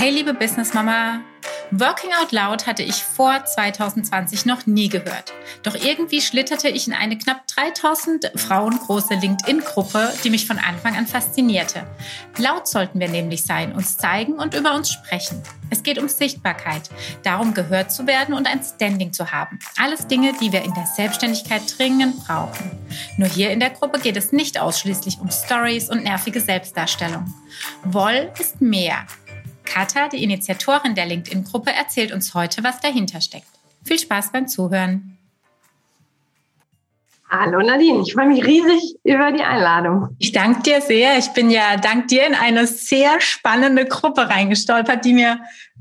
Hey liebe Business Mama, Working Out Loud hatte ich vor 2020 noch nie gehört. Doch irgendwie schlitterte ich in eine knapp 3000 Frauen große LinkedIn-Gruppe, die mich von Anfang an faszinierte. Laut sollten wir nämlich sein, uns zeigen und über uns sprechen. Es geht um Sichtbarkeit, darum gehört zu werden und ein Standing zu haben. Alles Dinge, die wir in der Selbstständigkeit dringend brauchen. Nur hier in der Gruppe geht es nicht ausschließlich um Stories und nervige Selbstdarstellung. Woll ist mehr. Katha, die Initiatorin der LinkedIn-Gruppe, erzählt uns heute, was dahinter steckt. Viel Spaß beim Zuhören. Hallo Nadine, ich freue mich riesig über die Einladung. Ich danke dir sehr. Ich bin ja dank dir in eine sehr spannende Gruppe reingestolpert, die mir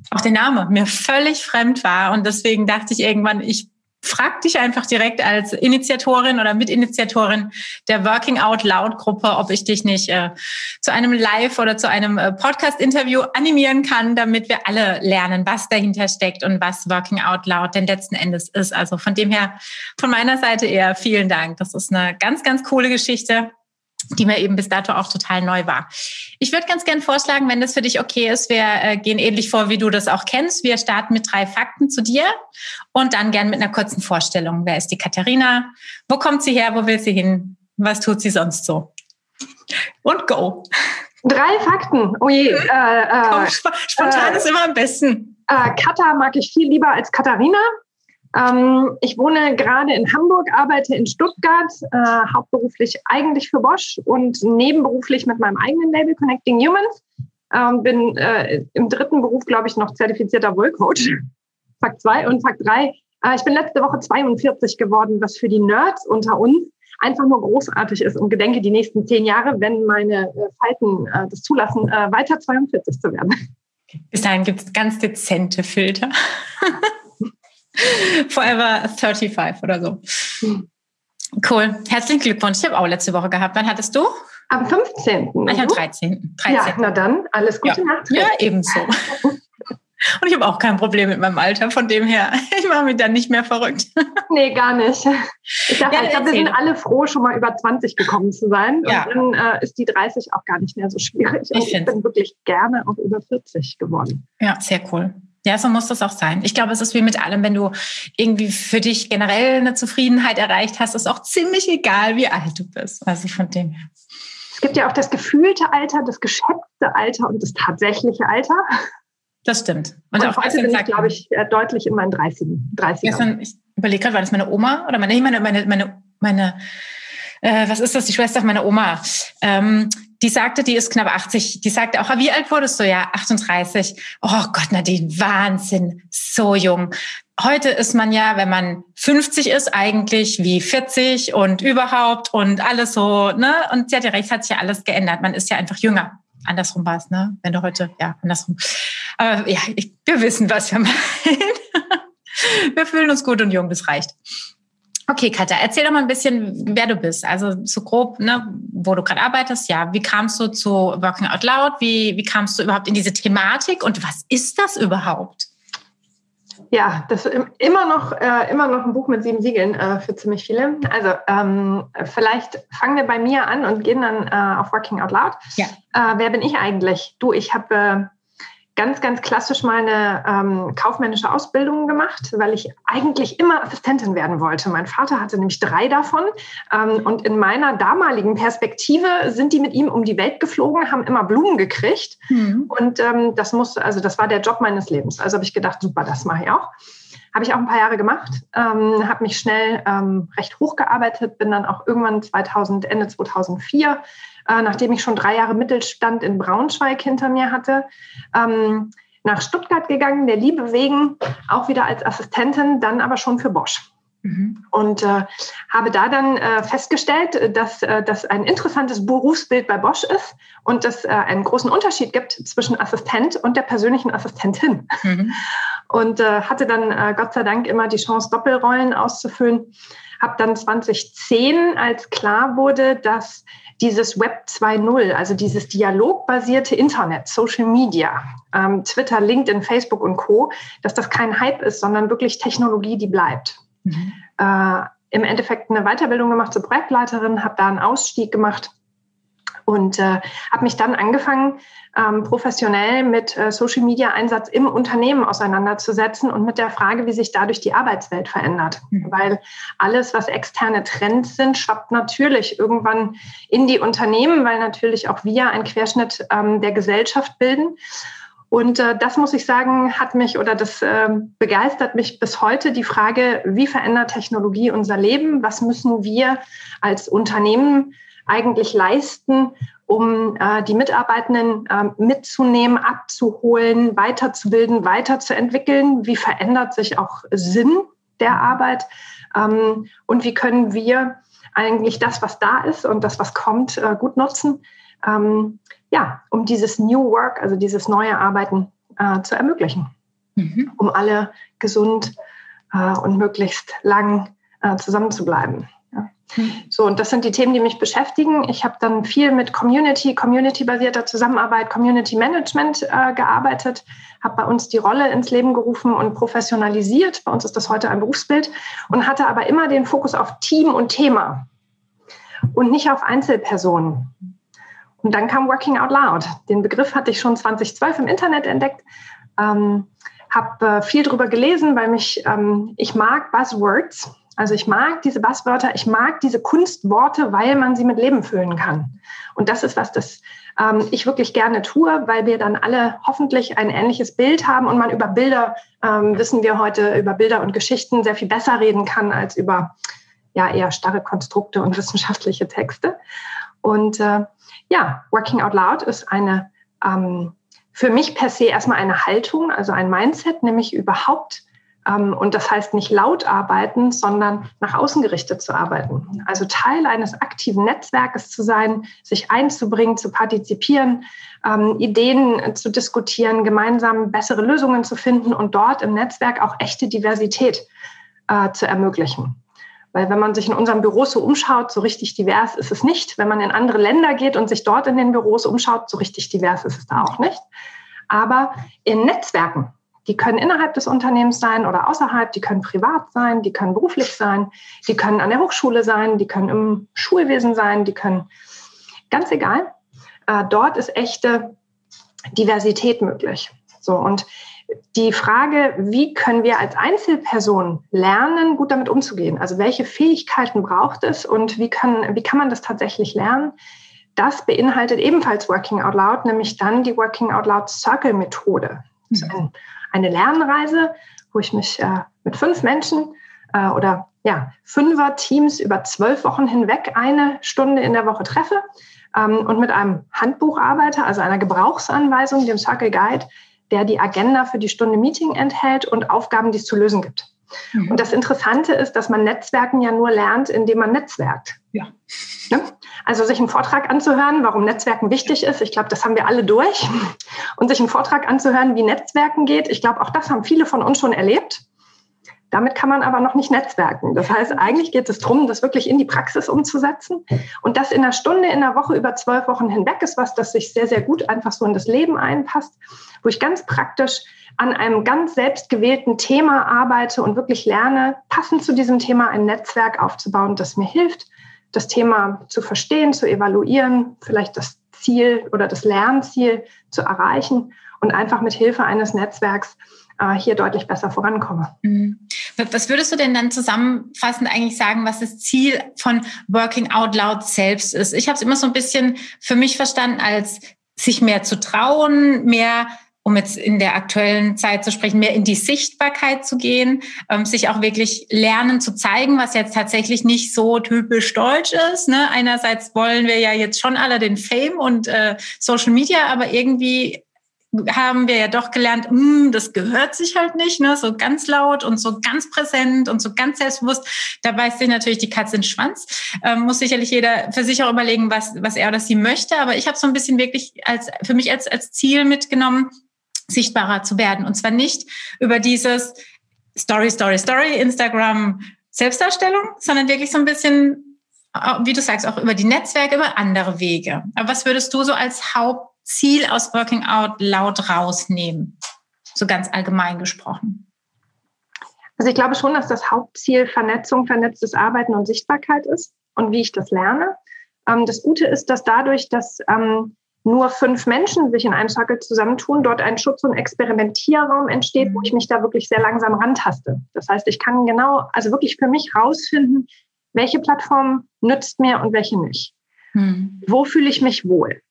auch der Name mir völlig fremd war. Und deswegen dachte ich irgendwann, ich frag dich einfach direkt als Initiatorin oder Mitinitiatorin der Working Out Loud Gruppe, ob ich dich nicht äh, zu einem Live oder zu einem äh, Podcast-Interview animieren kann, damit wir alle lernen, was dahinter steckt und was Working Out Loud denn letzten Endes ist. Also von dem her, von meiner Seite eher vielen Dank. Das ist eine ganz, ganz coole Geschichte die mir eben bis dato auch total neu war. Ich würde ganz gern vorschlagen, wenn das für dich okay ist, wir äh, gehen ähnlich vor, wie du das auch kennst. Wir starten mit drei Fakten zu dir und dann gern mit einer kurzen Vorstellung. Wer ist die Katharina? Wo kommt sie her? Wo will sie hin? Was tut sie sonst so? Und go. Drei Fakten. Oh je. Äh, äh, Komm, spontan äh, ist immer am besten. Äh, Katha mag ich viel lieber als Katharina. Ähm, ich wohne gerade in Hamburg, arbeite in Stuttgart, äh, hauptberuflich eigentlich für Bosch und nebenberuflich mit meinem eigenen Label Connecting Humans. Ähm, bin äh, im dritten Beruf, glaube ich, noch zertifizierter Wohlcoach. Fakt zwei und Fakt drei. Äh, ich bin letzte Woche 42 geworden, was für die Nerds unter uns einfach nur großartig ist und gedenke die nächsten zehn Jahre, wenn meine äh, Falten äh, das zulassen, äh, weiter 42 zu werden. Bis dahin gibt es ganz dezente Filter. Forever 35 oder so. Cool. Herzlichen Glückwunsch. Ich habe auch letzte Woche gehabt. Wann hattest du? Am 15. Ich am 13. 13. Ja, na dann, alles Gute ja. Nacht. Ja, ebenso. Und ich habe auch kein Problem mit meinem Alter, von dem her, ich mache mich dann nicht mehr verrückt. Nee, gar nicht. Ich dachte, ja, ich glaube, wir sind alle froh, schon mal über 20 gekommen zu sein. Ja. Und dann äh, ist die 30 auch gar nicht mehr so schwierig. Und ich, ich bin wirklich gerne auch über 40 geworden. Ja, sehr cool. Ja, so muss das auch sein. Ich glaube, es ist wie mit allem, wenn du irgendwie für dich generell eine Zufriedenheit erreicht hast, ist auch ziemlich egal, wie alt du bist. Also von dem her. Es gibt ja auch das gefühlte Alter, das geschätzte Alter und das tatsächliche Alter. Das stimmt. Und, und auch heute bin ich, glaube ich, äh, deutlich in meinen 30. 30 gestern, ich überlege gerade, war das meine Oma oder meine, meine, meine, meine, meine äh, was ist das, die Schwester meiner Oma, ähm, die sagte, die ist knapp 80, die sagte auch, wie alt wurdest du? Ja, 38. Oh Gott, Nadine, Wahnsinn, so jung. Heute ist man ja, wenn man 50 ist, eigentlich wie 40 und überhaupt und alles so, ne? Und sie hat ja recht, hat sich ja alles geändert. Man ist ja einfach jünger. Andersrum war es, ne? Wenn du heute, ja, andersrum. Aber ja, ich, wir wissen, was wir meinen. wir fühlen uns gut und jung, das reicht. Okay, Katja, erzähl doch mal ein bisschen, wer du bist. Also so grob, ne, wo du gerade arbeitest. Ja, wie kamst du zu Working Out Loud? Wie, wie kamst du überhaupt in diese Thematik und was ist das überhaupt? Ja, das ist immer noch, äh, immer noch ein Buch mit sieben Siegeln äh, für ziemlich viele. Also ähm, vielleicht fangen wir bei mir an und gehen dann äh, auf Working Out Loud. Ja. Äh, wer bin ich eigentlich? Du, ich habe äh, ganz, ganz klassisch meine ähm, kaufmännische Ausbildung gemacht, weil ich eigentlich immer Assistentin werden wollte. Mein Vater hatte nämlich drei davon. Ähm, und in meiner damaligen Perspektive sind die mit ihm um die Welt geflogen, haben immer Blumen gekriegt. Mhm. Und ähm, das muss, also das war der Job meines Lebens. Also habe ich gedacht, super, das mache ich auch. Habe ich auch ein paar Jahre gemacht, ähm, habe mich schnell ähm, recht hochgearbeitet, bin dann auch irgendwann 2000, Ende 2004 äh, nachdem ich schon drei Jahre Mittelstand in Braunschweig hinter mir hatte, ähm, nach Stuttgart gegangen, der Liebe wegen, auch wieder als Assistentin, dann aber schon für Bosch. Mhm. Und äh, habe da dann äh, festgestellt, dass äh, das ein interessantes Berufsbild bei Bosch ist und dass äh, einen großen Unterschied gibt zwischen Assistent und der persönlichen Assistentin. Mhm. Und äh, hatte dann äh, Gott sei Dank immer die Chance, Doppelrollen auszufüllen. Habe dann 2010, als klar wurde, dass dieses Web 2.0, also dieses dialogbasierte Internet, Social Media, ähm, Twitter, LinkedIn, Facebook und Co., dass das kein Hype ist, sondern wirklich Technologie, die bleibt. Mhm. Äh, Im Endeffekt eine Weiterbildung gemacht zur Projektleiterin, habe da einen Ausstieg gemacht Und äh, habe mich dann angefangen, ähm, professionell mit äh, Social-Media-Einsatz im Unternehmen auseinanderzusetzen und mit der Frage, wie sich dadurch die Arbeitswelt verändert. Mhm. Weil alles, was externe Trends sind, schwappt natürlich irgendwann in die Unternehmen, weil natürlich auch wir einen Querschnitt ähm, der Gesellschaft bilden. Und äh, das muss ich sagen, hat mich oder das äh, begeistert mich bis heute die Frage, wie verändert Technologie unser Leben? Was müssen wir als Unternehmen eigentlich leisten, um äh, die Mitarbeitenden äh, mitzunehmen, abzuholen, weiterzubilden, weiterzuentwickeln? Wie verändert sich auch Sinn der Arbeit? Ähm, und wie können wir eigentlich das, was da ist und das, was kommt, äh, gut nutzen? Ähm, ja, um dieses New Work, also dieses neue Arbeiten äh, zu ermöglichen, mhm. um alle gesund äh, und möglichst lang äh, zusammenzubleiben. Mhm. So, und das sind die Themen, die mich beschäftigen. Ich habe dann viel mit Community, Community-basierter Zusammenarbeit, Community Management äh, gearbeitet, habe bei uns die Rolle ins Leben gerufen und professionalisiert. Bei uns ist das heute ein Berufsbild und hatte aber immer den Fokus auf Team und Thema und nicht auf Einzelpersonen. Und dann kam Working Out Loud. Den Begriff hatte ich schon 2012 im Internet entdeckt. Ähm, habe äh, viel darüber gelesen, weil mich ähm, ich mag Buzzwords also ich mag diese Basswörter, ich mag diese Kunstworte, weil man sie mit Leben füllen kann. Und das ist was, das ähm, ich wirklich gerne tue, weil wir dann alle hoffentlich ein ähnliches Bild haben und man über Bilder, ähm, wissen wir heute, über Bilder und Geschichten sehr viel besser reden kann als über ja eher starre Konstrukte und wissenschaftliche Texte. Und äh, ja, Working Out Loud ist eine ähm, für mich per se erstmal eine Haltung, also ein Mindset, nämlich überhaupt und das heißt nicht laut arbeiten, sondern nach außen gerichtet zu arbeiten. Also Teil eines aktiven Netzwerkes zu sein, sich einzubringen, zu partizipieren, ähm, Ideen zu diskutieren, gemeinsam bessere Lösungen zu finden und dort im Netzwerk auch echte Diversität äh, zu ermöglichen. Weil wenn man sich in unserem Büro so umschaut, so richtig divers ist es nicht. Wenn man in andere Länder geht und sich dort in den Büros umschaut, so richtig divers ist es da auch nicht. Aber in Netzwerken, die können innerhalb des Unternehmens sein oder außerhalb, die können privat sein, die können beruflich sein, die können an der Hochschule sein, die können im Schulwesen sein, die können ganz egal. Äh, dort ist echte Diversität möglich. So und die Frage, wie können wir als Einzelperson lernen, gut damit umzugehen? Also welche Fähigkeiten braucht es und wie kann, wie kann man das tatsächlich lernen? Das beinhaltet ebenfalls Working Out Loud, nämlich dann die Working Out Loud Circle Methode. Das ist ein eine Lernreise, wo ich mich äh, mit fünf Menschen äh, oder ja, Fünfer-Teams über zwölf Wochen hinweg eine Stunde in der Woche treffe ähm, und mit einem Handbuch arbeite, also einer Gebrauchsanweisung, dem Circle Guide, der die Agenda für die Stunde Meeting enthält und Aufgaben, die es zu lösen gibt. Mhm. Und das Interessante ist, dass man Netzwerken ja nur lernt, indem man netzwerkt. Ja. Ne? Also sich einen Vortrag anzuhören, warum Netzwerken wichtig ist, ich glaube, das haben wir alle durch. Und sich einen Vortrag anzuhören, wie Netzwerken geht, ich glaube, auch das haben viele von uns schon erlebt. Damit kann man aber noch nicht netzwerken. Das heißt, eigentlich geht es darum, das wirklich in die Praxis umzusetzen. Und das in einer Stunde, in einer Woche über zwölf Wochen hinweg ist was, das sich sehr, sehr gut einfach so in das Leben einpasst, wo ich ganz praktisch an einem ganz selbstgewählten Thema arbeite und wirklich lerne, passend zu diesem Thema ein Netzwerk aufzubauen, das mir hilft, das Thema zu verstehen, zu evaluieren, vielleicht das Ziel oder das Lernziel zu erreichen und einfach mit Hilfe eines Netzwerks äh, hier deutlich besser vorankomme. Mhm. Was würdest du denn dann zusammenfassend eigentlich sagen, was das Ziel von Working Out Loud selbst ist? Ich habe es immer so ein bisschen für mich verstanden als sich mehr zu trauen, mehr um jetzt in der aktuellen Zeit zu sprechen, mehr in die Sichtbarkeit zu gehen, ähm, sich auch wirklich lernen zu zeigen, was jetzt tatsächlich nicht so typisch deutsch ist. Ne? Einerseits wollen wir ja jetzt schon alle den Fame und äh, Social Media, aber irgendwie haben wir ja doch gelernt, mh, hm, das gehört sich halt nicht, ne? so ganz laut und so ganz präsent und so ganz selbstbewusst. Da beißt sich natürlich die Katze in den Schwanz. Ähm, muss sicherlich jeder für sich auch überlegen, was, was er oder sie möchte. Aber ich habe so ein bisschen wirklich als für mich als, als Ziel mitgenommen, sichtbarer zu werden. Und zwar nicht über dieses Story, Story, Story, Instagram, Selbstdarstellung, sondern wirklich so ein bisschen, äh, wie du sagst, auch über die Netzwerke, über andere Wege. Aber was würdest du so als Hauptziel aus Working Out laut rausnehmen? So ganz allgemein gesprochen. Also ich glaube schon, dass das Hauptziel Vernetzung, vernetztes Arbeiten und Sichtbarkeit ist und wie ich das lerne. Ähm, das Gute ist, dass dadurch, dass ähm, nur fünf Menschen sich in einem Circle zusammentun, dort ein Schutz- und Experimentierraum entsteht, wo ich mich da wirklich sehr langsam rantaste. Das heißt, ich kann genau, also wirklich für mich rausfinden, welche Plattform nützt mir und welche nicht. Hm. Wo fühle ich mich wohl?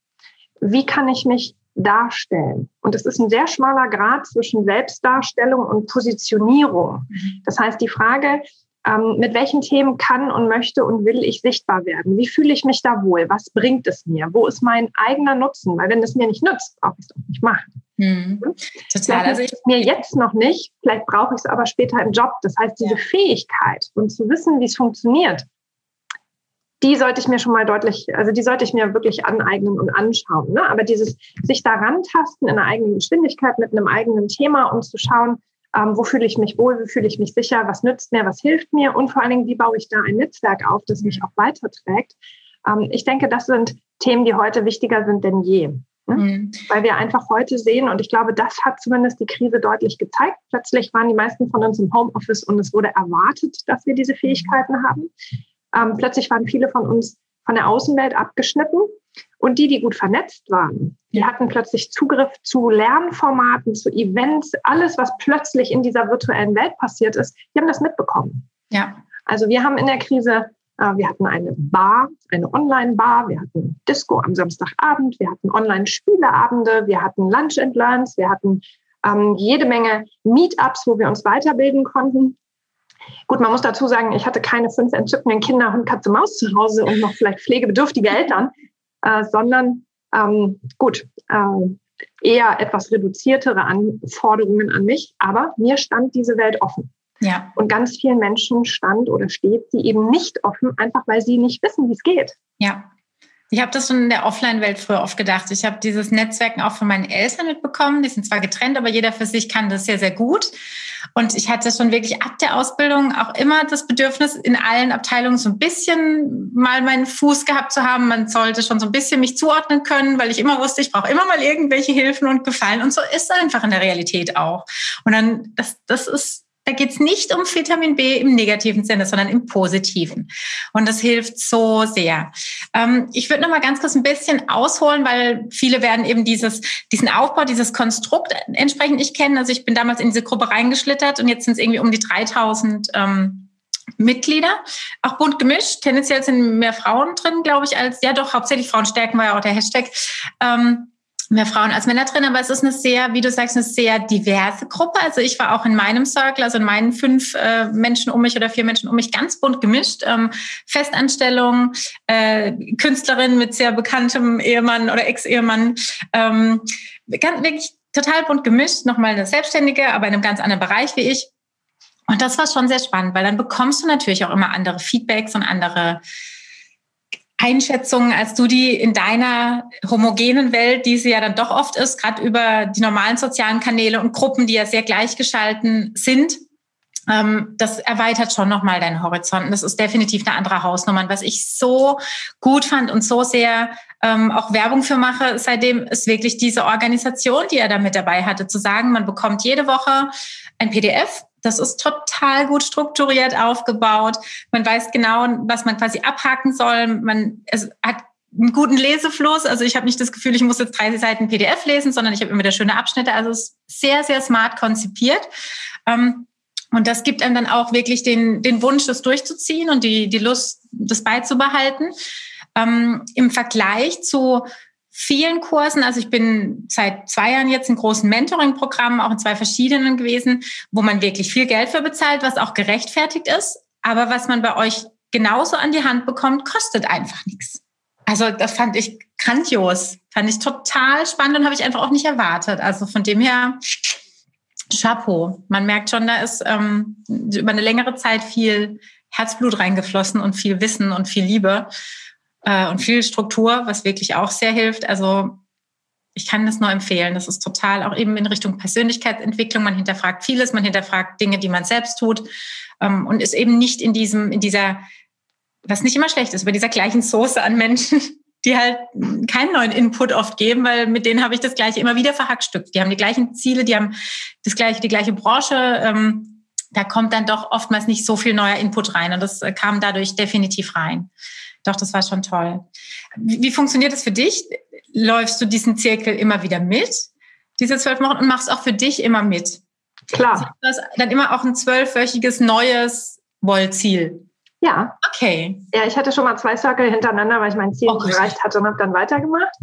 Wie kann ich mich darstellen? Und es ist ein sehr schmaler Grad zwischen Selbstdarstellung und Positionierung. Mhm. Das heißt, die Frage, ähm, mit welchen Themen kann und möchte und will ich sichtbar werden? Wie fühle ich mich da wohl? Was bringt es mir? Wo ist mein eigener Nutzen? Weil wenn es mir nicht nützt, brauche ich es auch nicht machen. Hm. Total. Also ich mir jetzt noch nicht, vielleicht brauche ich es aber später im Job. Das heißt, diese ja. Fähigkeit und zu wissen, wie es funktioniert, die sollte ich mir schon mal deutlich, also die sollte ich mir wirklich aneignen und anschauen. Ne? Aber dieses sich daran tasten in einer eigenen Geschwindigkeit mit einem eigenen Thema und zu schauen, ähm, wo fühle ich mich wohl, wie fühle ich mich sicher, was nützt mir, was hilft mir und vor allen Dingen, wie baue ich da ein Netzwerk auf, das mich auch weiterträgt. Ähm, ich denke, das sind Themen, die heute wichtiger sind denn je. Ne? Mhm. Weil wir einfach heute sehen, und ich glaube, das hat zumindest die Krise deutlich gezeigt. Plötzlich waren die meisten von uns im Homeoffice und es wurde erwartet, dass wir diese Fähigkeiten haben. Ähm, plötzlich waren viele von uns von der Außenwelt abgeschnitten und die, die gut vernetzt waren, die hatten plötzlich Zugriff zu Lernformaten, zu Events, alles, was plötzlich in dieser virtuellen Welt passiert ist, die haben das mitbekommen. Ja. Also wir haben in der Krise, äh, wir hatten eine Bar, eine Online-Bar, wir hatten Disco am Samstagabend, wir hatten Online-Spieleabende, wir hatten Lunch and Learns, wir hatten ähm, jede Menge Meetups, wo wir uns weiterbilden konnten. Gut, man muss dazu sagen, ich hatte keine fünf entzückenden Kinder, Hund, Katze, Maus zu Hause und noch vielleicht pflegebedürftige Eltern äh, sondern ähm, gut, äh, eher etwas reduziertere Anforderungen an mich, aber mir stand diese Welt offen. Ja. Und ganz vielen Menschen stand oder steht sie eben nicht offen, einfach weil sie nicht wissen, wie es geht. Ja. Ich habe das schon in der Offline-Welt früher oft gedacht. Ich habe dieses Netzwerken auch von meinen Eltern mitbekommen. Die sind zwar getrennt, aber jeder für sich kann das sehr, sehr gut. Und ich hatte schon wirklich ab der Ausbildung auch immer das Bedürfnis, in allen Abteilungen so ein bisschen mal meinen Fuß gehabt zu haben. Man sollte schon so ein bisschen mich zuordnen können, weil ich immer wusste, ich brauche immer mal irgendwelche Hilfen und Gefallen. Und so ist es einfach in der Realität auch. Und dann, das, das ist da geht es nicht um Vitamin B im negativen Sinne, sondern im positiven. Und das hilft so sehr. Ähm, ich würde noch mal ganz kurz ein bisschen ausholen, weil viele werden eben dieses, diesen Aufbau, dieses Konstrukt entsprechend nicht kennen. Also ich bin damals in diese Gruppe reingeschlittert und jetzt sind es irgendwie um die 3000 ähm, Mitglieder, auch bunt gemischt. Tendenziell sind mehr Frauen drin, glaube ich, als, ja doch, hauptsächlich Frauen stärken war ja auch der Hashtag. Ähm, mehr Frauen als Männer drin, aber es ist eine sehr, wie du sagst, eine sehr diverse Gruppe. Also ich war auch in meinem Circle, also in meinen fünf äh, Menschen um mich oder vier Menschen um mich ganz bunt gemischt. Ähm, Festanstellung, äh, Künstlerin mit sehr bekanntem Ehemann oder Ex-Ehemann, ähm, ganz, wirklich total bunt gemischt. Nochmal eine Selbstständige, aber in einem ganz anderen Bereich wie ich. Und das war schon sehr spannend, weil dann bekommst du natürlich auch immer andere Feedbacks und andere Einschätzungen, als du die in deiner homogenen Welt, die sie ja dann doch oft ist, gerade über die normalen sozialen Kanäle und Gruppen, die ja sehr gleichgeschalten sind, das erweitert schon nochmal deinen Horizont. das ist definitiv eine andere Hausnummer. Und was ich so gut fand und so sehr ähm, auch Werbung für mache, seitdem ist wirklich diese Organisation, die er da mit dabei hatte, zu sagen, man bekommt jede Woche ein PDF das ist total gut strukturiert aufgebaut. Man weiß genau, was man quasi abhaken soll. Man es hat einen guten Lesefluss. Also ich habe nicht das Gefühl, ich muss jetzt 30 Seiten PDF lesen, sondern ich habe immer wieder schöne Abschnitte. Also es ist sehr, sehr smart konzipiert. Ähm, und das gibt einem dann auch wirklich den, den Wunsch, das durchzuziehen und die, die Lust, das beizubehalten. Ähm, Im Vergleich zu vielen Kursen. Also ich bin seit zwei Jahren jetzt in großen Mentoring-Programmen, auch in zwei verschiedenen gewesen, wo man wirklich viel Geld für bezahlt, was auch gerechtfertigt ist. Aber was man bei euch genauso an die Hand bekommt, kostet einfach nichts. Also das fand ich grandios, fand ich total spannend und habe ich einfach auch nicht erwartet. Also von dem her, Chapeau. Man merkt schon, da ist ähm, über eine längere Zeit viel Herzblut reingeflossen und viel Wissen und viel Liebe äh, und viel Struktur, was wirklich auch sehr hilft. Also ich kann das nur empfehlen. Das ist total auch eben in Richtung Persönlichkeitsentwicklung. Man hinterfragt vieles, man hinterfragt Dinge, die man selbst tut ähm, und ist eben nicht in diesem, in dieser, was nicht immer schlecht ist, bei dieser gleichen Soße an Menschen, die halt keinen neuen Input oft geben, weil mit denen habe ich das Gleiche immer wieder verhackstückt. Die haben die gleichen Ziele, die haben das gleiche, die gleiche Branche. Ähm, da kommt dann doch oftmals nicht so viel neuer Input rein und das äh, kam dadurch definitiv rein. doch, das war schon toll. Wie, wie funktioniert das für dich? Läufst du diesen Zirkel immer wieder mit, diese zwölf Wochen, und machst auch für dich immer mit? Klar. Das dann immer auch ein zwölfwöchiges neues Wollziel. Ja. Okay. Ja, ich hatte schon mal zwei Circle hintereinander, weil ich mein Ziel oh, nicht erreicht hatte und habe dann weitergemacht.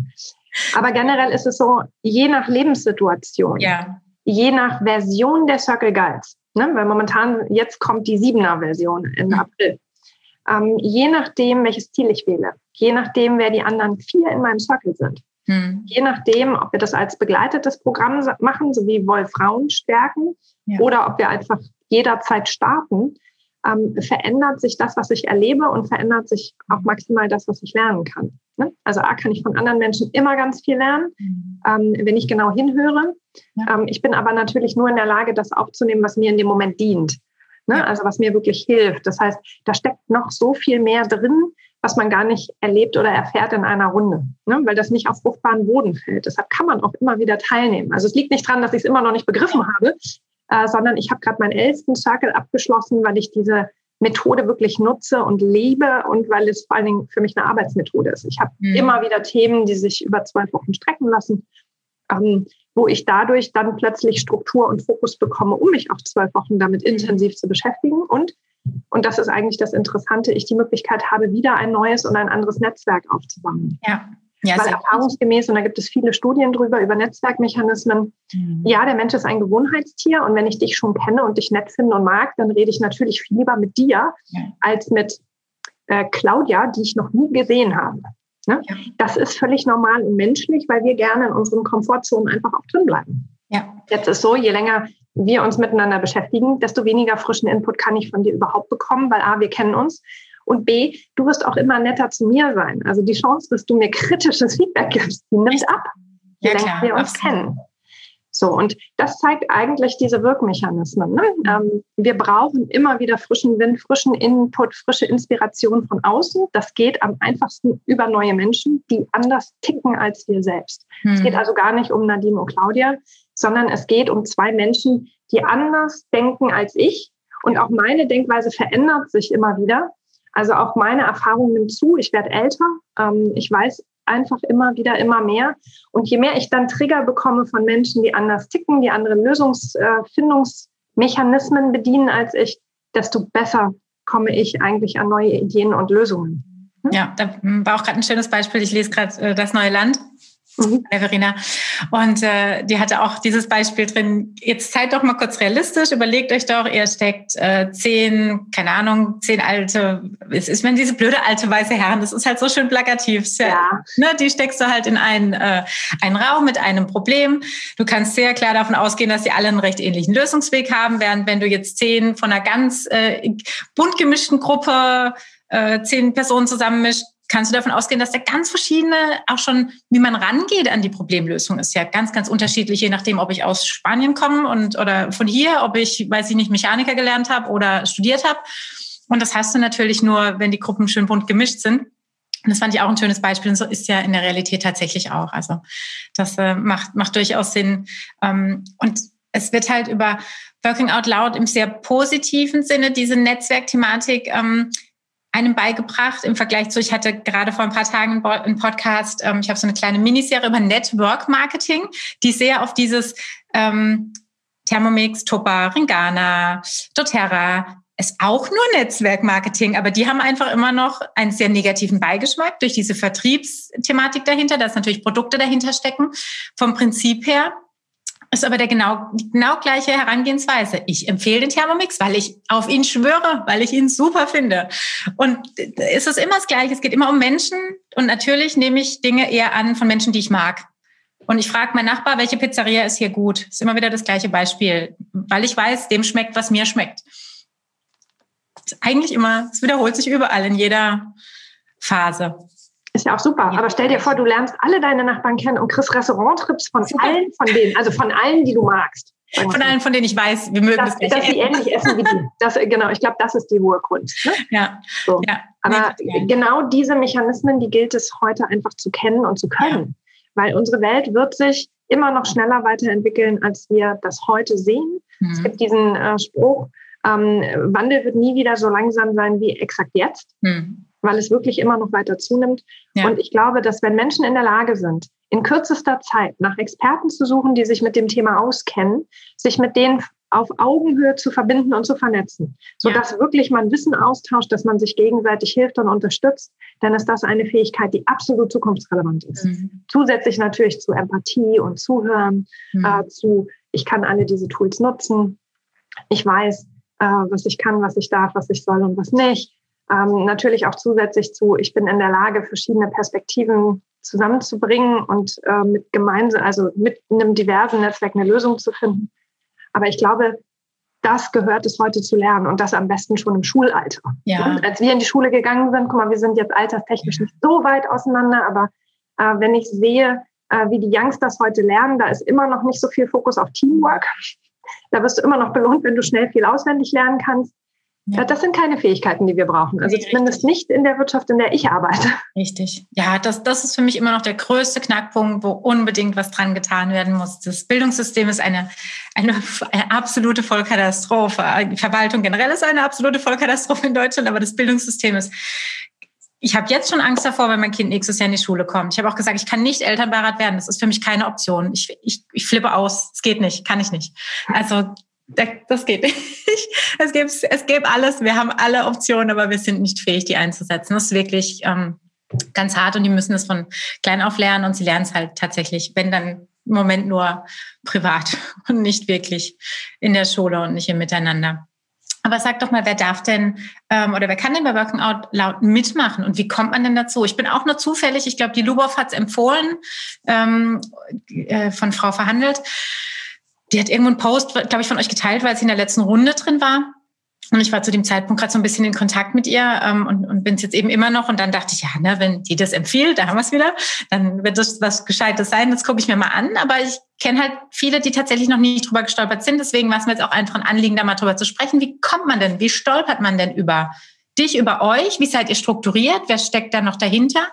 Aber generell ist es so, je nach Lebenssituation, ja. je nach Version der Circle Guides, ne, weil momentan jetzt kommt die siebener Version im mhm. April. Ähm, je nachdem, welches Ziel ich wähle, je nachdem, wer die anderen vier in meinem Circle sind, mhm. je nachdem, ob wir das als begleitetes Programm machen, so wie Frauen stärken, ja. oder ob wir einfach jederzeit starten, ähm, verändert sich das, was ich erlebe und verändert sich auch maximal das, was ich lernen kann. Ne? Also A kann ich von anderen Menschen immer ganz viel lernen, mhm. ähm, wenn ich genau hinhöre. Ja. Ähm, ich bin aber natürlich nur in der Lage, das aufzunehmen, was mir in dem Moment dient. Ne? Ja. Also was mir wirklich hilft. Das heißt, da steckt noch so viel mehr drin, was man gar nicht erlebt oder erfährt in einer Runde, ne? weil das nicht auf fruchtbaren Boden fällt. Deshalb kann man auch immer wieder teilnehmen. Also es liegt nicht daran, dass ich es immer noch nicht begriffen habe, äh, sondern ich habe gerade meinen elften Circle abgeschlossen, weil ich diese Methode wirklich nutze und liebe und weil es vor allen Dingen für mich eine Arbeitsmethode ist. Ich habe mhm. immer wieder Themen, die sich über zwölf Wochen strecken lassen, ähm, wo ich dadurch dann plötzlich Struktur und Fokus bekomme, um mich auch zwölf Wochen damit intensiv zu beschäftigen und und das ist eigentlich das Interessante, ich die Möglichkeit habe, wieder ein neues und ein anderes Netzwerk aufzubauen. Ja. Ja, Weil erfahrungsgemäß, und da gibt es viele Studien drüber, über Netzwerkmechanismen, mhm. ja, der Mensch ist ein Gewohnheitstier und wenn ich dich schon kenne und dich nett finde und mag, dann rede ich natürlich viel lieber mit dir ja. als mit äh, Claudia, die ich noch nie gesehen habe. Ne? Ja. Das ist völlig normal und menschlich, weil wir gerne in unseren Komfortzonen einfach auch drin bleiben. Ja. Jetzt ist so, je länger wir uns miteinander beschäftigen, desto weniger frischen Input kann ich von dir überhaupt bekommen, weil A, wir kennen uns und B, du wirst auch immer netter zu mir sein. Also die Chance, dass du mir kritisches Feedback gibst, die nimmt ab, je ja, länger wir uns absolut. kennen. So, und das zeigt eigentlich diese Wirkmechanismen. Ne? Ähm, wir brauchen immer wieder frischen Wind, frischen Input, frische Inspiration von außen. Das geht am einfachsten über neue Menschen, die anders ticken als wir selbst. Hm. Es geht also gar nicht um Nadine und Claudia, sondern es geht um zwei Menschen, die anders denken als ich. Und auch meine Denkweise verändert sich immer wieder. Also auch meine Erfahrung nimmt zu. Ich werde älter. Ähm, ich weiß einfach immer wieder immer mehr. Und je mehr ich dann Trigger bekomme von Menschen, die anders ticken, die andere Lösungsfindungsmechanismen bedienen als ich, desto besser komme ich eigentlich an neue Ideen und Lösungen. Hm? Ja, da war auch gerade ein schönes Beispiel. Ich lese gerade äh, das neue Land Mhm. Verena. Und äh, die hatte auch dieses Beispiel drin. Jetzt seid doch mal kurz realistisch. Überlegt euch doch, ihr steckt äh, zehn, keine Ahnung, zehn alte, es ist wenn diese blöde alte weiße Herren, das ist halt so schön plakativ. Ja, ja. Ne, die steckst du halt in einen, äh, einen Raum mit einem Problem. Du kannst sehr klar davon ausgehen, dass sie alle einen recht ähnlichen Lösungsweg haben, während wenn du jetzt zehn von einer ganz äh, bunt gemischten Gruppe äh, zehn Personen zusammenmischt, kannst du davon ausgehen, dass da ganz verschiedene, auch schon, wie man rangeht an die Problemlösung, ist ja ganz, ganz unterschiedlich, je nachdem, ob ich aus Spanien komme und oder von hier, ob ich, weiß ich nicht, Mechaniker gelernt habe oder studiert habe. Und das hast du natürlich nur, wenn die Gruppen schön bunt gemischt sind. Und das fand ich auch ein schönes Beispiel. Und so ist ja in der Realität tatsächlich auch. Also das äh, macht, macht durchaus Sinn. Ähm, und es wird halt über Working Out Loud im sehr positiven Sinne diese Netzwerkthematik ähm, einem beigebracht im Vergleich zu, ich hatte gerade vor ein paar Tagen einen Podcast, ähm, ich habe so eine kleine Miniserie über Network Marketing, die sehr auf dieses ähm, Thermomix, Topa, Ringana, doTERRA, ist auch nur Netzwerkmarketing, aber die haben einfach immer noch einen sehr negativen Beigeschmack durch diese Vertriebsthematik dahinter, dass natürlich Produkte dahinter stecken. Vom Prinzip her ist aber der genau, genau gleiche Herangehensweise. Ich empfehle den Thermomix, weil ich auf ihn schwöre, weil ich ihn super finde. Und es ist immer das Gleiche. Es geht immer um Menschen. Und natürlich nehme ich Dinge eher an von Menschen, die ich mag. Und ich frage meinen Nachbar, welche Pizzeria ist hier gut? Ist immer wieder das gleiche Beispiel, weil ich weiß, dem schmeckt, was mir schmeckt. Ist eigentlich immer, es wiederholt sich überall in jeder Phase. Ist ja auch super. Aber stell dir vor, du lernst alle deine Nachbarn kennen und kriegst Restauranttrips von super. allen von denen, also von allen, die du magst. Von allen, von denen ich weiß, wir mögen das, es Dass sie ähnlich essen wie du. Das, genau, ich glaube, das ist die hohe Kunst. Ne? Ja. So. ja. Aber nee, genau diese Mechanismen, die gilt es heute einfach zu kennen und zu können. Ja. Weil unsere Welt wird sich immer noch schneller weiterentwickeln, als wir das heute sehen. Mhm. Es gibt diesen äh, Spruch, ähm, Wandel wird nie wieder so langsam sein wie exakt jetzt. Mhm. Weil es wirklich immer noch weiter zunimmt. Ja. Und ich glaube, dass wenn Menschen in der Lage sind, in kürzester Zeit nach Experten zu suchen, die sich mit dem Thema auskennen, sich mit denen auf Augenhöhe zu verbinden und zu vernetzen, sodass ja. wirklich man Wissen austauscht, dass man sich gegenseitig hilft und unterstützt, dann ist das eine Fähigkeit, die absolut zukunftsrelevant ist. Mhm. Zusätzlich natürlich zu Empathie und Zuhören, mhm. äh, zu ich kann alle diese Tools nutzen, ich weiß, äh, was ich kann, was ich darf, was ich soll und was nicht. Ähm, natürlich auch zusätzlich zu, ich bin in der Lage, verschiedene Perspektiven zusammenzubringen und äh, mit gemeinsam, also mit einem diversen Netzwerk eine Lösung zu finden. Aber ich glaube, das gehört es heute zu lernen und das am besten schon im Schulalter. Ja. Und als wir in die Schule gegangen sind, guck mal, wir sind jetzt alterstechnisch nicht so weit auseinander, aber äh, wenn ich sehe, äh, wie die Youngsters heute lernen, da ist immer noch nicht so viel Fokus auf Teamwork. Da wirst du immer noch belohnt, wenn du schnell viel auswendig lernen kannst. Ja. Das sind keine Fähigkeiten, die wir brauchen. Also nee, zumindest richtig. nicht in der Wirtschaft, in der ich arbeite. Richtig. Ja, das, das ist für mich immer noch der größte Knackpunkt, wo unbedingt was dran getan werden muss. Das Bildungssystem ist eine, eine, eine absolute Vollkatastrophe. Die Verwaltung generell ist eine absolute Vollkatastrophe in Deutschland, aber das Bildungssystem ist ich habe jetzt schon Angst davor, wenn mein Kind nächstes Jahr in die Schule kommt. Ich habe auch gesagt, ich kann nicht Elternbeirat werden. Das ist für mich keine Option. Ich, ich, ich flippe aus. Es geht nicht, kann ich nicht. Also das geht nicht. Es gibt, es gibt alles. Wir haben alle Optionen, aber wir sind nicht fähig, die einzusetzen. Das ist wirklich ähm, ganz hart und die müssen es von klein auf lernen und sie lernen es halt tatsächlich, wenn dann im Moment nur privat und nicht wirklich in der Schule und nicht im Miteinander. Aber sag doch mal, wer darf denn ähm, oder wer kann denn bei Working Out Loud mitmachen und wie kommt man denn dazu? Ich bin auch nur zufällig, ich glaube, die Lubov hat es empfohlen, ähm, äh, von Frau verhandelt die hat irgendwo einen Post, glaube ich, von euch geteilt, weil sie in der letzten Runde drin war. Und ich war zu dem Zeitpunkt gerade so ein bisschen in Kontakt mit ihr ähm, und, und bin es jetzt eben immer noch. Und dann dachte ich, ja, ne, wenn die das empfiehlt, da haben wir es wieder, dann wird das was Gescheites sein. Das gucke ich mir mal an. Aber ich kenne halt viele, die tatsächlich noch nicht drüber gestolpert sind. Deswegen war es mir jetzt auch einfach ein Anliegen, da mal drüber zu sprechen. Wie kommt man denn, wie stolpert man denn über dich, über euch? Wie seid ihr strukturiert? Wer steckt da noch dahinter?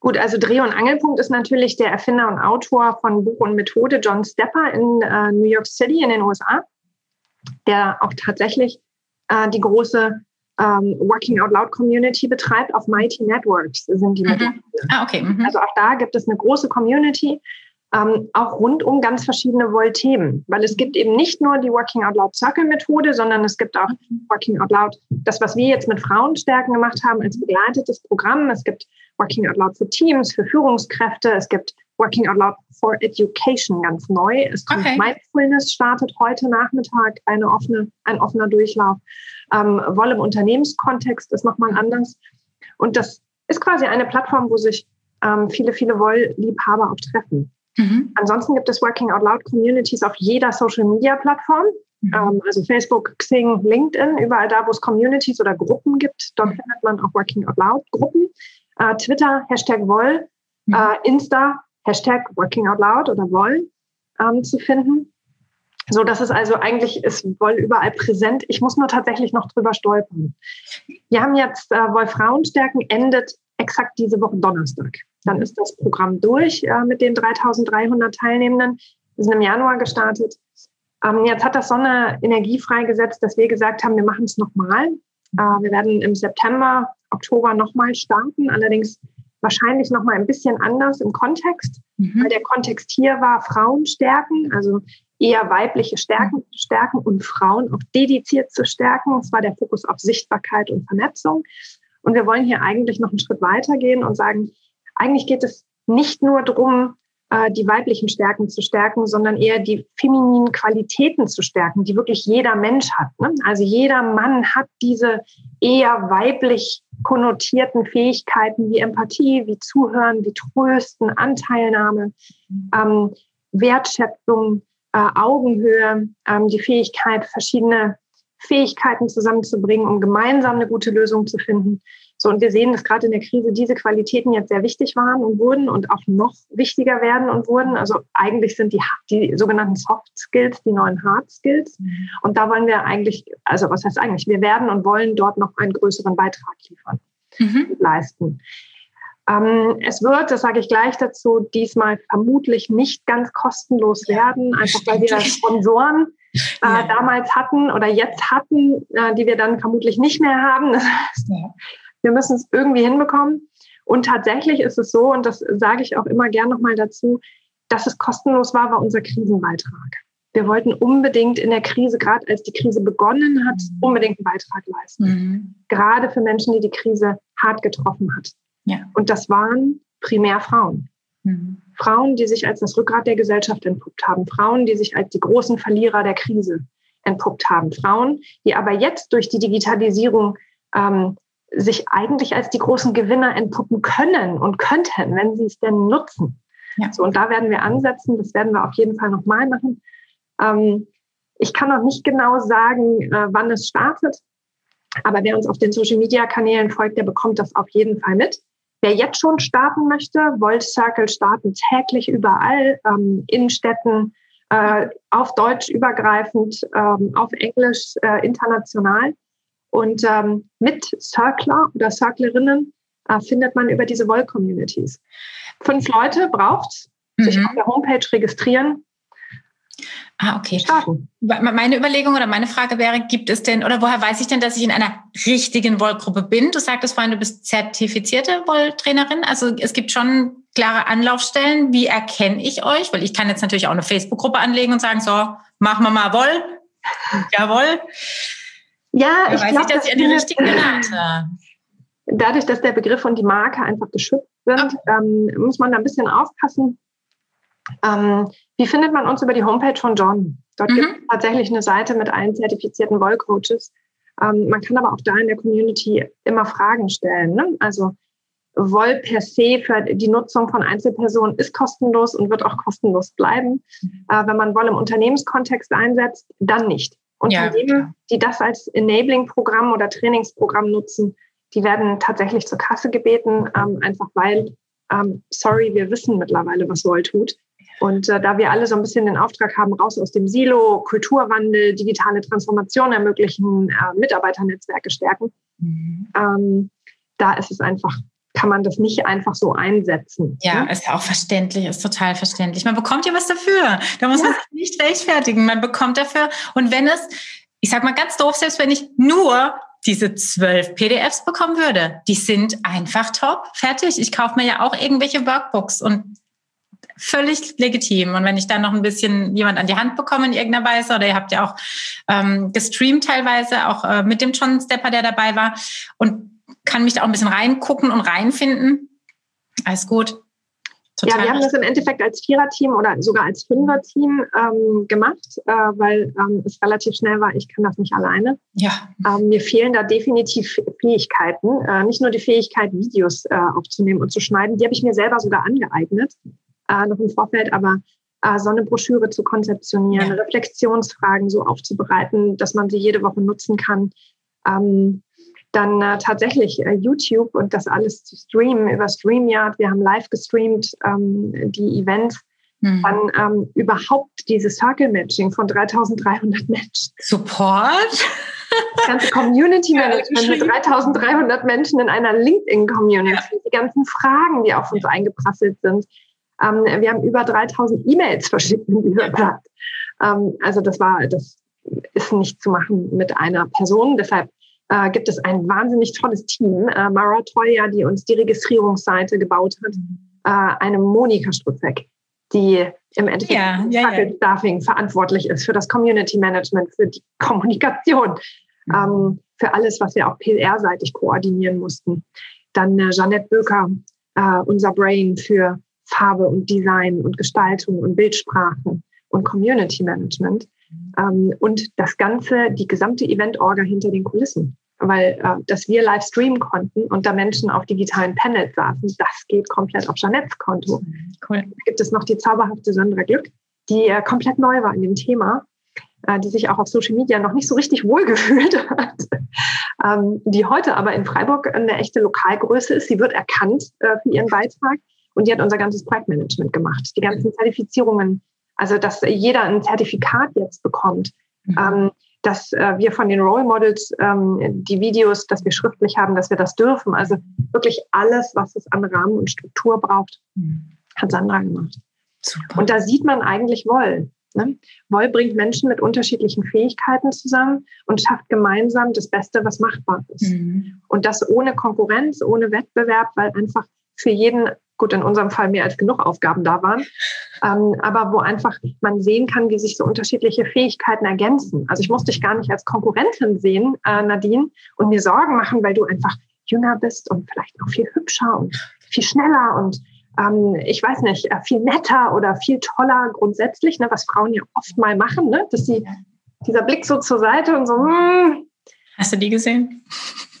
Gut, also Dreh- und Angelpunkt ist natürlich der Erfinder und Autor von Buch und Methode, John Stepper in äh, New York City in den USA, der auch tatsächlich äh, die große ähm, Working Out Loud Community betreibt. Auf Mighty Networks sind die mhm. Ah, okay. Mhm. Also auch da gibt es eine große Community, ähm, auch rund um ganz verschiedene Wollthemen, weil es gibt eben nicht nur die Working Out Loud Circle Methode, sondern es gibt auch Working Out Loud, das, was wir jetzt mit Frauenstärken gemacht haben, als begleitetes Programm. Es gibt Working Out Loud für Teams, für Führungskräfte. Es gibt Working Out Loud for Education ganz neu. Es kommt okay. Mindfulness startet heute Nachmittag eine offene, ein offener Durchlauf. Ähm, Woll im Unternehmenskontext ist nochmal anders. Und das ist quasi eine Plattform, wo sich ähm, viele, viele Wollliebhaber auch treffen. Mhm. Ansonsten gibt es Working Out Loud Communities auf jeder Social Media Plattform. Mhm. Ähm, also Facebook, Xing, LinkedIn, überall da, wo es Communities oder Gruppen gibt. Dort findet man auch Working Out Loud Gruppen äh, Twitter, Hashtag Woll, mhm. äh, Insta, Hashtag Working Out Loud oder Woll ähm, zu finden. So, dass es also eigentlich ist Woll überall präsent. Ich muss nur tatsächlich noch drüber stolpern. Wir haben jetzt äh, Woll Frauenstärken endet exakt diese Woche Donnerstag. Dann ist das Programm durch äh, mit den 3300 Teilnehmenden. Wir sind im Januar gestartet. Ähm, jetzt hat das Sonne Energie freigesetzt, dass wir gesagt haben, wir machen es nochmal. Äh, wir werden im September Oktober nochmal starten, allerdings wahrscheinlich nochmal ein bisschen anders im Kontext, mhm. weil der Kontext hier war Frauen stärken, also eher weibliche Stärken zu stärken und Frauen auch dediziert zu stärken. Es war der Fokus auf Sichtbarkeit und Vernetzung. Und wir wollen hier eigentlich noch einen Schritt weitergehen und sagen, eigentlich geht es nicht nur darum, äh, die weiblichen Stärken zu stärken, sondern eher die femininen Qualitäten zu stärken, die wirklich jeder Mensch hat. Ne? Also jeder Mann hat diese eher weiblich konnotierten Fähigkeiten wie Empathie, wie Zuhören, wie Trösten, Anteilnahme, ähm, Wertschätzung, äh, Augenhöhe, ähm, die Fähigkeit, verschiedene Fähigkeiten zusammenzubringen, um gemeinsam eine gute Lösung zu finden. So, und wir sehen, dass gerade in der Krise diese Qualitäten jetzt sehr wichtig waren und wurden und auch noch wichtiger werden und wurden. Also eigentlich sind die, die sogenannten Soft Skills die neuen Hard Skills. Mhm. Und da wollen wir eigentlich, also was heißt eigentlich, wir werden und wollen dort noch einen größeren Beitrag liefern, mhm. leisten. Ähm, es wird, das sage ich gleich dazu, diesmal vermutlich nicht ganz kostenlos werden, einfach weil wir Sponsoren äh, ja. damals hatten oder jetzt hatten, äh, die wir dann vermutlich nicht mehr haben. Das heißt, ja. Wir müssen es irgendwie hinbekommen. Und tatsächlich ist es so, und das sage ich auch immer gern nochmal dazu, dass es kostenlos war, war unser Krisenbeitrag. Wir wollten unbedingt in der Krise, gerade als die Krise begonnen hat, mhm. unbedingt einen Beitrag leisten. Mhm. Gerade für Menschen, die die Krise hart getroffen hat. Ja. Und das waren primär Frauen. Mhm. Frauen, die sich als das Rückgrat der Gesellschaft entpuppt haben. Frauen, die sich als die großen Verlierer der Krise entpuppt haben. Frauen, die aber jetzt durch die Digitalisierung ähm, sich eigentlich als die großen Gewinner entpuppen können und könnten, wenn sie es denn nutzen. Ja. So, und da werden wir ansetzen. Das werden wir auf jeden Fall nochmal machen. Ähm, ich kann noch nicht genau sagen, äh, wann es startet. Aber wer uns auf den Social Media Kanälen folgt, der bekommt das auf jeden Fall mit. Wer jetzt schon starten möchte, Volt Circle starten täglich überall, ähm, in Städten, äh, auf Deutsch übergreifend, ähm, auf Englisch äh, international. Und ähm, mit Circler oder Circlerinnen äh, findet man über diese Volt-Communities. Fünf Leute braucht mhm. sich auf der Homepage registrieren Ah, okay. Starten. Meine Überlegung oder meine Frage wäre, gibt es denn, oder woher weiß ich denn, dass ich in einer richtigen Wollgruppe bin? Du sagtest vorhin, du bist zertifizierte Wolltrainerin. Also es gibt schon klare Anlaufstellen. Wie erkenne ich euch? Weil ich kann jetzt natürlich auch eine Facebook-Gruppe anlegen und sagen, so, machen wir mal Woll. Jawohl. Ja, da ich glaube, dass ihr die richtigen Berater. Dadurch, dass der Begriff und die Marke einfach geschützt sind, okay. ähm, muss man da ein bisschen aufpassen. Ähm, wie findet man uns über die Homepage von John? Dort mhm. gibt es tatsächlich eine Seite mit allen zertifizierten Wollcoaches. Ähm, man kann aber auch da in der Community immer Fragen stellen. Ne? Also Woll per se für die Nutzung von Einzelpersonen ist kostenlos und wird auch kostenlos bleiben. Mhm. Äh, wenn man Woll im Unternehmenskontext einsetzt, dann nicht. Unternehmen, ja, die das als Enabling-Programm oder Trainingsprogramm nutzen, die werden tatsächlich zur Kasse gebeten, ähm, einfach weil, ähm, sorry, wir wissen mittlerweile, was Woll tut. Und äh, da wir alle so ein bisschen den Auftrag haben, raus aus dem Silo, Kulturwandel, digitale Transformation ermöglichen, äh, Mitarbeiternetzwerke stärken, mhm. ähm, da ist es einfach kann man das nicht einfach so einsetzen. Ja, ne? ist ja auch verständlich, ist total verständlich. Man bekommt ja was dafür. Da muss ja. man sich nicht rechtfertigen. Man bekommt dafür. Und wenn es, ich sag mal ganz doof, selbst wenn ich nur diese zwölf PDFs bekommen würde, die sind einfach top, fertig. Ich kaufe mir ja auch irgendwelche Workbooks und völlig legitim. Und wenn ich dann noch ein bisschen jemand an die Hand bekomme in irgendeiner Weise, oder ihr habt ja auch ähm, gestreamt teilweise, auch äh, mit dem John Stepper, der dabei war, und kann mich da auch ein bisschen reingucken und reinfinden. Alles gut. Total ja, wir haben das im Endeffekt als Viererteam oder sogar als Fünferteam ähm, gemacht, äh, weil ähm, es relativ schnell war, ich kann das nicht alleine. Ja. Ähm, mir fehlen da definitiv Fähigkeiten. Äh, nicht nur die Fähigkeit, Videos äh, aufzunehmen und zu schneiden, die habe ich mir selber sogar angeeignet äh, noch im Vorfeld, aber äh, so eine Broschüre zu konzeptionieren, ja. Reflexionsfragen so aufzubereiten, dass man sie jede Woche nutzen kann. Ähm, dann äh, tatsächlich äh, YouTube und das alles zu streamen über StreamYard. Wir haben live gestreamt ähm, die Events. Mhm. Dann ähm, überhaupt dieses Circle Matching von 3300 Menschen. Support? Das ganze Community Management mit 3300 Menschen in einer LinkedIn-Community. Ja. Die ganzen Fragen, die auf uns eingeprasselt sind. Ähm, wir haben über 3000 E-Mails verschickt in dieser Zeit. Ähm, also das war, das ist nicht zu machen mit einer Person. Deshalb äh, gibt es ein wahnsinnig tolles Team. Äh, Mara Toya, die uns die Registrierungsseite gebaut hat, äh, eine Monika Strutzek, die im Endeffekt ja, ja, ja. Staffing verantwortlich ist für das Community Management, für die Kommunikation, mhm. ähm, für alles, was wir auch PR-seitig koordinieren mussten. Dann äh, Jeanette Böker, äh, unser Brain für Farbe und Design und Gestaltung und Bildsprachen und Community Management. Ähm, und das Ganze, die gesamte Event-Orga hinter den Kulissen. Weil, äh, dass wir live streamen konnten und da Menschen auf digitalen Panels saßen, das geht komplett auf Jeanettes Konto. Cool. Da gibt es noch die zauberhafte Sandra Glück, die äh, komplett neu war in dem Thema, äh, die sich auch auf Social Media noch nicht so richtig wohlgefühlt hat, ähm, die heute aber in Freiburg eine echte Lokalgröße ist. Sie wird erkannt äh, für ihren Beitrag und die hat unser ganzes Projektmanagement gemacht, die ganzen Zertifizierungen. Also, dass jeder ein Zertifikat jetzt bekommt, mhm. ähm, dass äh, wir von den Role Models ähm, die Videos, dass wir schriftlich haben, dass wir das dürfen. Also wirklich alles, was es an Rahmen und Struktur braucht, mhm. hat Sandra gemacht. Super. Und da sieht man eigentlich Woll. Ne? Woll bringt Menschen mit unterschiedlichen Fähigkeiten zusammen und schafft gemeinsam das Beste, was machbar ist. Mhm. Und das ohne Konkurrenz, ohne Wettbewerb, weil einfach für jeden, gut, in unserem Fall mehr als genug Aufgaben da waren, ähm, aber wo einfach man sehen kann, wie sich so unterschiedliche Fähigkeiten ergänzen. Also ich muss dich gar nicht als Konkurrentin sehen, äh, Nadine, und mir Sorgen machen, weil du einfach jünger bist und vielleicht noch viel hübscher und viel schneller und ähm, ich weiß nicht, äh, viel netter oder viel toller grundsätzlich, ne, was Frauen ja oft mal machen, ne, dass sie dieser Blick so zur Seite und so, mm, Hast du die gesehen?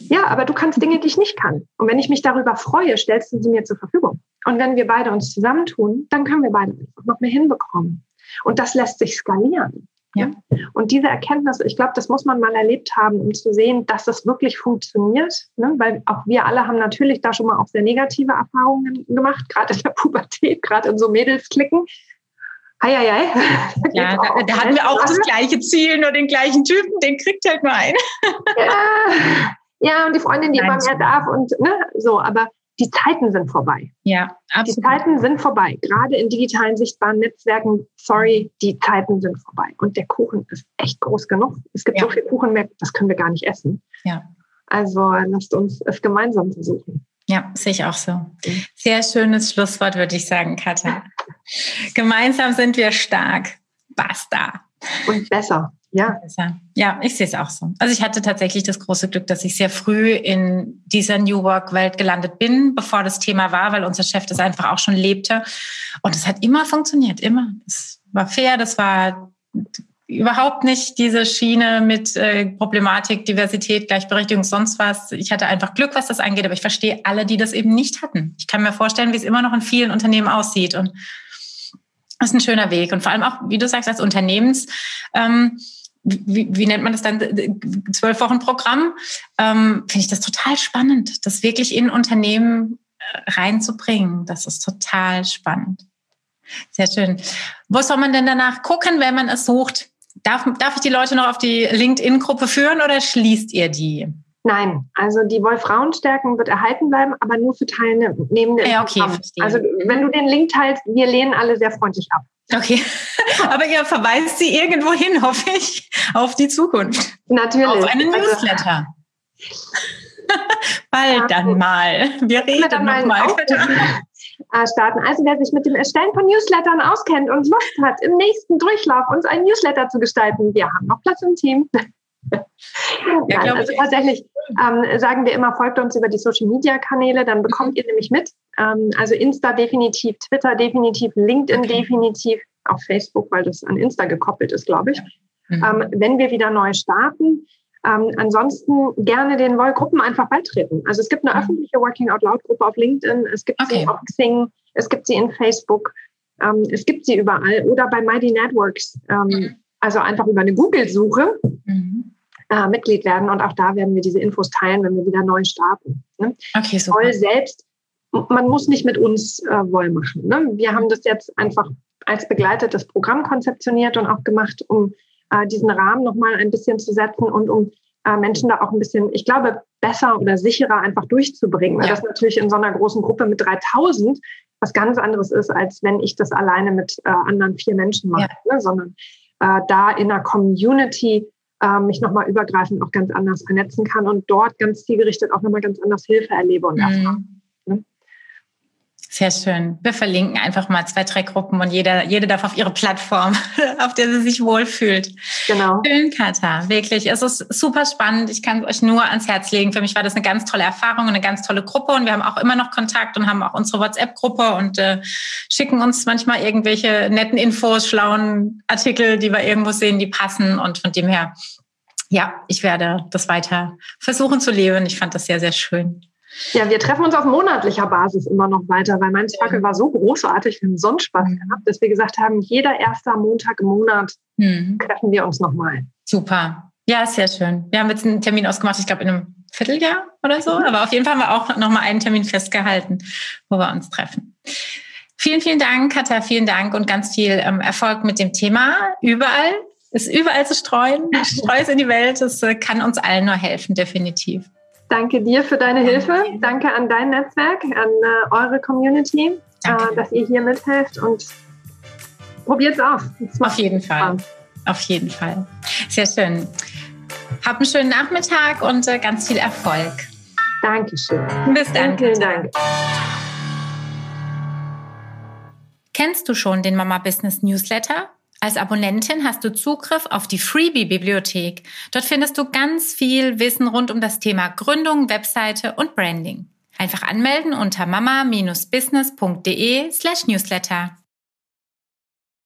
Ja, aber du kannst Dinge, die ich nicht kann. Und wenn ich mich darüber freue, stellst du sie mir zur Verfügung. Und wenn wir beide uns zusammentun, dann können wir beide einfach noch mehr hinbekommen. Und das lässt sich skalieren. Ja. Und diese Erkenntnis, ich glaube, das muss man mal erlebt haben, um zu sehen, dass das wirklich funktioniert. Ne? Weil auch wir alle haben natürlich da schon mal auch sehr negative Erfahrungen gemacht, gerade in der Pubertät, gerade in so Mädelsklicken. Heieiei. Ja, da, da hatten wir auch das gleiche Ziel, nur den gleichen Typen, den kriegt halt nur ein. Ja, ja und die Freundin, die Nein, immer mehr darf und ne, so, aber die Zeiten sind vorbei. Ja, absolut. Die Zeiten sind vorbei. Gerade in digitalen sichtbaren Netzwerken, sorry, die Zeiten sind vorbei. Und der Kuchen ist echt groß genug. Es gibt ja. so viel Kuchen mehr, das können wir gar nicht essen. Ja. Also lasst uns es gemeinsam versuchen. Ja, sehe ich auch so. Sehr schönes Schlusswort, würde ich sagen, Katja. Gemeinsam sind wir stark. Basta. Und besser. Ja. Ja, ich sehe es auch so. Also ich hatte tatsächlich das große Glück, dass ich sehr früh in dieser New Work-Welt gelandet bin, bevor das Thema war, weil unser Chef das einfach auch schon lebte. Und es hat immer funktioniert, immer. Es war fair, das war überhaupt nicht diese Schiene mit äh, Problematik, Diversität, Gleichberechtigung, sonst was. Ich hatte einfach Glück, was das angeht, aber ich verstehe alle, die das eben nicht hatten. Ich kann mir vorstellen, wie es immer noch in vielen Unternehmen aussieht. Und das ist ein schöner Weg. Und vor allem auch, wie du sagst, als Unternehmens, ähm, wie, wie nennt man das dann, zwölf Wochen Programm, ähm, finde ich das total spannend, das wirklich in Unternehmen äh, reinzubringen. Das ist total spannend. Sehr schön. Wo soll man denn danach gucken, wenn man es sucht? Darf, darf ich die Leute noch auf die LinkedIn-Gruppe führen oder schließt ihr die? Nein, also die Wolf-Frauen-Stärken wird erhalten bleiben, aber nur für Teilnehmende. Ja, okay, verstehe. Also wenn du den Link teilst, wir lehnen alle sehr freundlich ab. Okay, aber ihr verweist sie irgendwo hin, hoffe ich, auf die Zukunft. Natürlich. Auf einen also, Newsletter. Bald ja, dann mal. Wir reden nochmal. Äh, starten. Also wer sich mit dem Erstellen von Newslettern auskennt und Lust hat, im nächsten Durchlauf uns einen Newsletter zu gestalten, wir haben noch Platz im Team. Ja, Nein, also tatsächlich ähm, sagen wir immer, folgt uns über die Social Media Kanäle, dann bekommt ihr nämlich mit. Ähm, also Insta definitiv, Twitter definitiv, LinkedIn okay. definitiv, auch Facebook, weil das an Insta gekoppelt ist, glaube ich. Mhm. Ähm, wenn wir wieder neu starten, ähm, ansonsten gerne den Wollgruppen einfach beitreten. Also es gibt eine mhm. öffentliche Working Out Loud Gruppe auf LinkedIn, es gibt okay. sie auf Xing, es gibt sie in Facebook, ähm, es gibt sie überall oder bei Mighty Networks. Ähm, mhm. Also einfach über eine Google-Suche mhm. äh, Mitglied werden und auch da werden wir diese Infos teilen, wenn wir wieder neu starten. Ne? Okay, super. Woll selbst, man muss nicht mit uns äh, Woll machen. Ne? Wir haben das jetzt einfach als begleitetes Programm konzeptioniert und auch gemacht, um äh, diesen Rahmen nochmal ein bisschen zu setzen und um äh, Menschen da auch ein bisschen, ich glaube, besser oder sicherer einfach durchzubringen. Weil ja. das natürlich in so einer großen Gruppe mit 3000 was ganz anderes ist, als wenn ich das alleine mit äh, anderen vier Menschen mache, ja. ne? sondern äh, da in einer Community äh, mich nochmal übergreifend auch ganz anders vernetzen kann und dort ganz zielgerichtet auch nochmal ganz anders Hilfe erlebe und erfahre. Mhm. Sehr schön. Wir verlinken einfach mal zwei, drei Gruppen und jeder, jede darf auf ihre Plattform, auf der sie sich wohlfühlt. Genau. Schön, Katha. Wirklich. Es ist super spannend. Ich kann es euch nur ans Herz legen. Für mich war das eine ganz tolle Erfahrung und eine ganz tolle Gruppe. Und wir haben auch immer noch Kontakt und haben auch unsere WhatsApp-Gruppe und äh, schicken uns manchmal irgendwelche netten Infos, schlauen Artikel, die wir irgendwo sehen, die passen. Und von dem her, ja, ich werde das weiter versuchen zu leben. Ich fand das sehr, sehr schön. Ja, wir treffen uns auf monatlicher Basis immer noch weiter, weil mein Sparkle war so großartig, wir haben so einen Spaß mhm. gehabt, dass wir gesagt haben, jeder erste Montag im Monat mhm. treffen wir uns nochmal. Super. Ja, sehr schön. Wir haben jetzt einen Termin ausgemacht, ich glaube in einem Vierteljahr oder so, mhm. aber auf jeden Fall haben wir auch nochmal einen Termin festgehalten, wo wir uns treffen. Vielen, vielen Dank, Katja, vielen Dank und ganz viel ähm, Erfolg mit dem Thema. Überall, ist überall zu streuen, streu es in die Welt, das äh, kann uns allen nur helfen, definitiv. Danke dir für deine Hilfe. Danke an dein Netzwerk, an äh, eure Community, äh, dass ihr hier mithelft. Und probiert's aus. Auf jeden Fall. Auf jeden Fall. Sehr schön. Hab einen schönen Nachmittag und äh, ganz viel Erfolg. Dankeschön. Bis dann. Vielen Dank. Kennst du schon den Mama Business Newsletter? Als Abonnentin hast du Zugriff auf die Freebie-Bibliothek. Dort findest du ganz viel Wissen rund um das Thema Gründung, Webseite und Branding. Einfach anmelden unter mama-business.de slash newsletter.